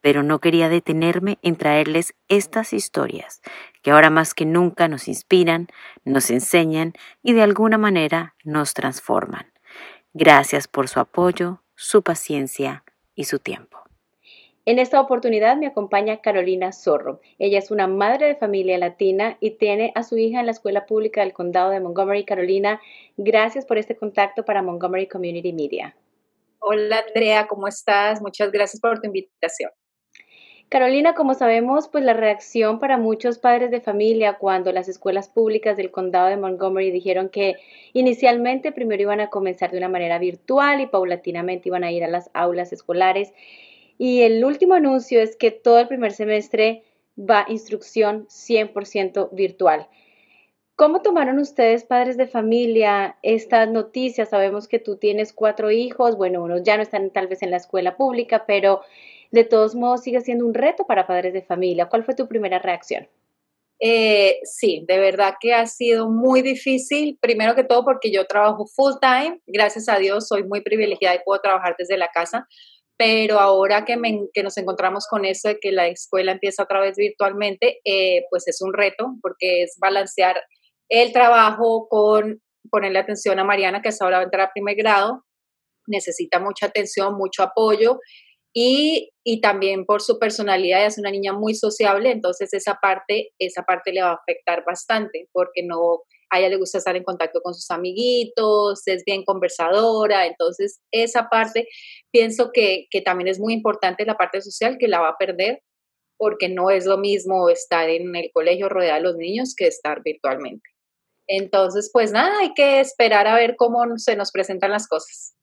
pero no quería detenerme en traerles estas historias que ahora más que nunca nos inspiran, nos enseñan y de alguna manera nos transforman. Gracias por su apoyo, su paciencia y su tiempo. En esta oportunidad me acompaña Carolina Zorro. Ella es una madre de familia latina y tiene a su hija en la escuela pública del condado de Montgomery. Carolina, gracias por este contacto para Montgomery Community Media. Hola Andrea, ¿cómo estás? Muchas gracias por tu invitación. Carolina, como sabemos, pues la reacción para muchos padres de familia cuando las escuelas públicas del condado de Montgomery dijeron que inicialmente primero iban a comenzar de una manera virtual y paulatinamente iban a ir a las aulas escolares. Y el último anuncio es que todo el primer semestre va instrucción 100% virtual. ¿Cómo tomaron ustedes, padres de familia, estas noticias? Sabemos que tú tienes cuatro hijos, bueno, unos ya no están tal vez en la escuela pública, pero de todos modos sigue siendo un reto para padres de familia. ¿Cuál fue tu primera reacción? Eh, sí, de verdad que ha sido muy difícil, primero que todo porque yo trabajo full time, gracias a Dios soy muy privilegiada y puedo trabajar desde la casa, pero ahora que, nos encontramos con eso de que la escuela empieza otra vez virtualmente, eh, pues es un reto porque es balancear el trabajo con ponerle atención a Mariana, que hasta ahora va a entrar a primer grado, necesita mucha atención, mucho apoyo y, y, también por su personalidad, es una niña muy sociable, entonces esa parte, esa parte le va a afectar bastante, porque no, a ella le gusta estar en contacto con sus amiguitos, es bien conversadora, entonces esa parte pienso que, que también es muy importante la parte social que la va a perder, porque no es lo mismo estar en el colegio rodeada de los niños que estar virtualmente. Entonces, pues nada, hay que esperar a ver cómo se nos presentan las cosas.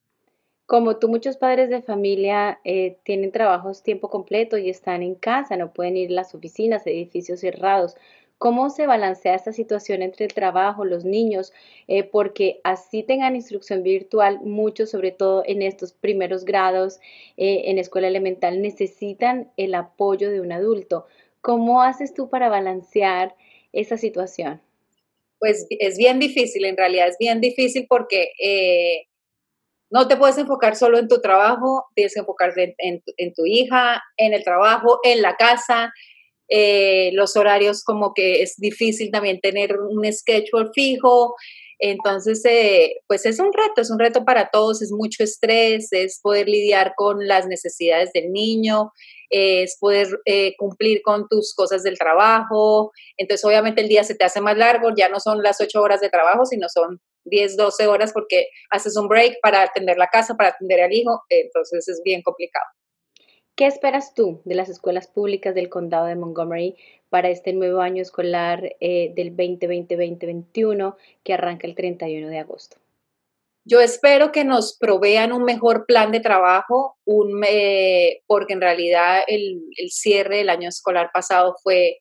Como tú, muchos padres de familia eh, tienen trabajos tiempo completo y están en casa, no pueden ir a las oficinas, edificios cerrados. ¿Cómo se balancea esta situación entre el trabajo, los niños? Eh, porque así tengan instrucción virtual, muchos, sobre todo en estos primeros grados eh, en escuela elemental, necesitan el apoyo de un adulto. ¿Cómo haces tú para balancear esa situación? Pues es bien difícil, en realidad es bien difícil porque no te puedes enfocar solo en tu trabajo, tienes que enfocarte en, tu hija, en el trabajo, en la casa. Eh, los horarios como que es difícil también tener un schedule fijo. Entonces, eh, pues es un reto, es un reto para todos, es mucho estrés, es poder lidiar con las necesidades del niño, es poder eh, cumplir con tus cosas del trabajo. Entonces, obviamente el día se te hace más largo, ya no son las ocho horas de trabajo, sino son 10, 12 horas porque haces un break para atender la casa, para atender al hijo, entonces es bien complicado. ¿Qué esperas tú de las escuelas públicas del condado de Montgomery para este nuevo año escolar eh, del 2020-2021 que arranca el 31 de agosto? Yo espero que nos provean un mejor plan de trabajo, un, porque en realidad el, cierre del año escolar pasado fue,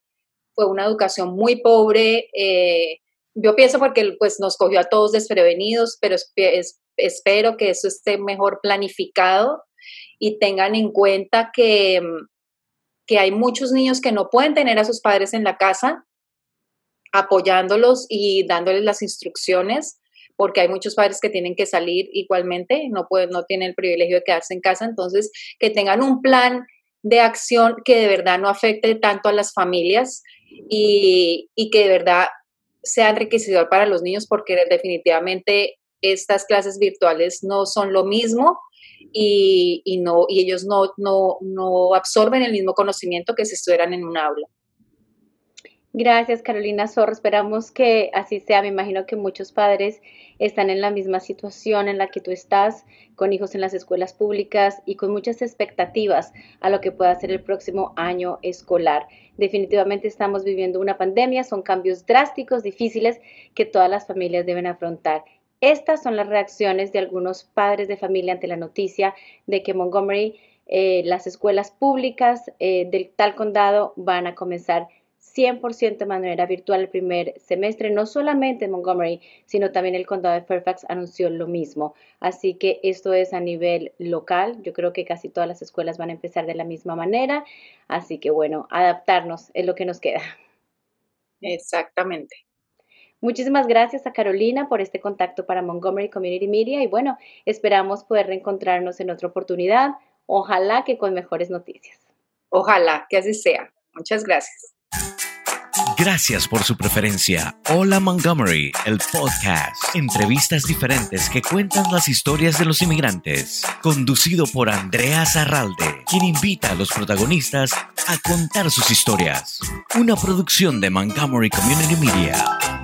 fue una educación muy pobre. Eh, yo pienso porque pues nos cogió a todos desprevenidos, pero espero que eso esté mejor planificado y tengan en cuenta que, que hay muchos niños que no pueden tener a sus padres en la casa apoyándolos y dándoles las instrucciones, porque hay muchos padres que tienen que salir igualmente, no pueden, no tienen el privilegio de quedarse en casa, entonces que tengan un plan de acción que de verdad no afecte tanto a las familias y, y que de verdad sea enriquecedor para los niños porque definitivamente estas clases virtuales no son lo mismo y, no, y ellos no, no, no absorben el mismo conocimiento que si estuvieran en un aula. Gracias, Carolina Zorro. Esperamos que así sea. Me imagino que muchos padres están en la misma situación en la que tú estás, con hijos en las escuelas públicas y con muchas expectativas a lo que pueda ser el próximo año escolar. Definitivamente estamos viviendo una pandemia, son cambios drásticos, difíciles que todas las familias deben afrontar. Estas son las reacciones de algunos padres de familia ante la noticia de que Montgomery eh, las escuelas públicas eh, del tal condado van a comenzar 100% de manera virtual el primer semestre, no solamente Montgomery, sino también el condado de Fairfax anunció lo mismo. Así que esto es a nivel local. Yo creo que casi todas las escuelas van a empezar de la misma manera. Así que bueno, adaptarnos es lo que nos queda. Exactamente. Muchísimas gracias a Carolina por este contacto para Montgomery Community Media y bueno, esperamos poder reencontrarnos en otra oportunidad. Ojalá que con mejores noticias. Ojalá que así sea. Muchas gracias. Gracias por su preferencia. Hola Montgomery, el podcast. Entrevistas diferentes que cuentan las historias de los inmigrantes. Conducido por Andrea Zarralde, quien invita a los protagonistas a contar sus historias. Una producción de Montgomery Community Media.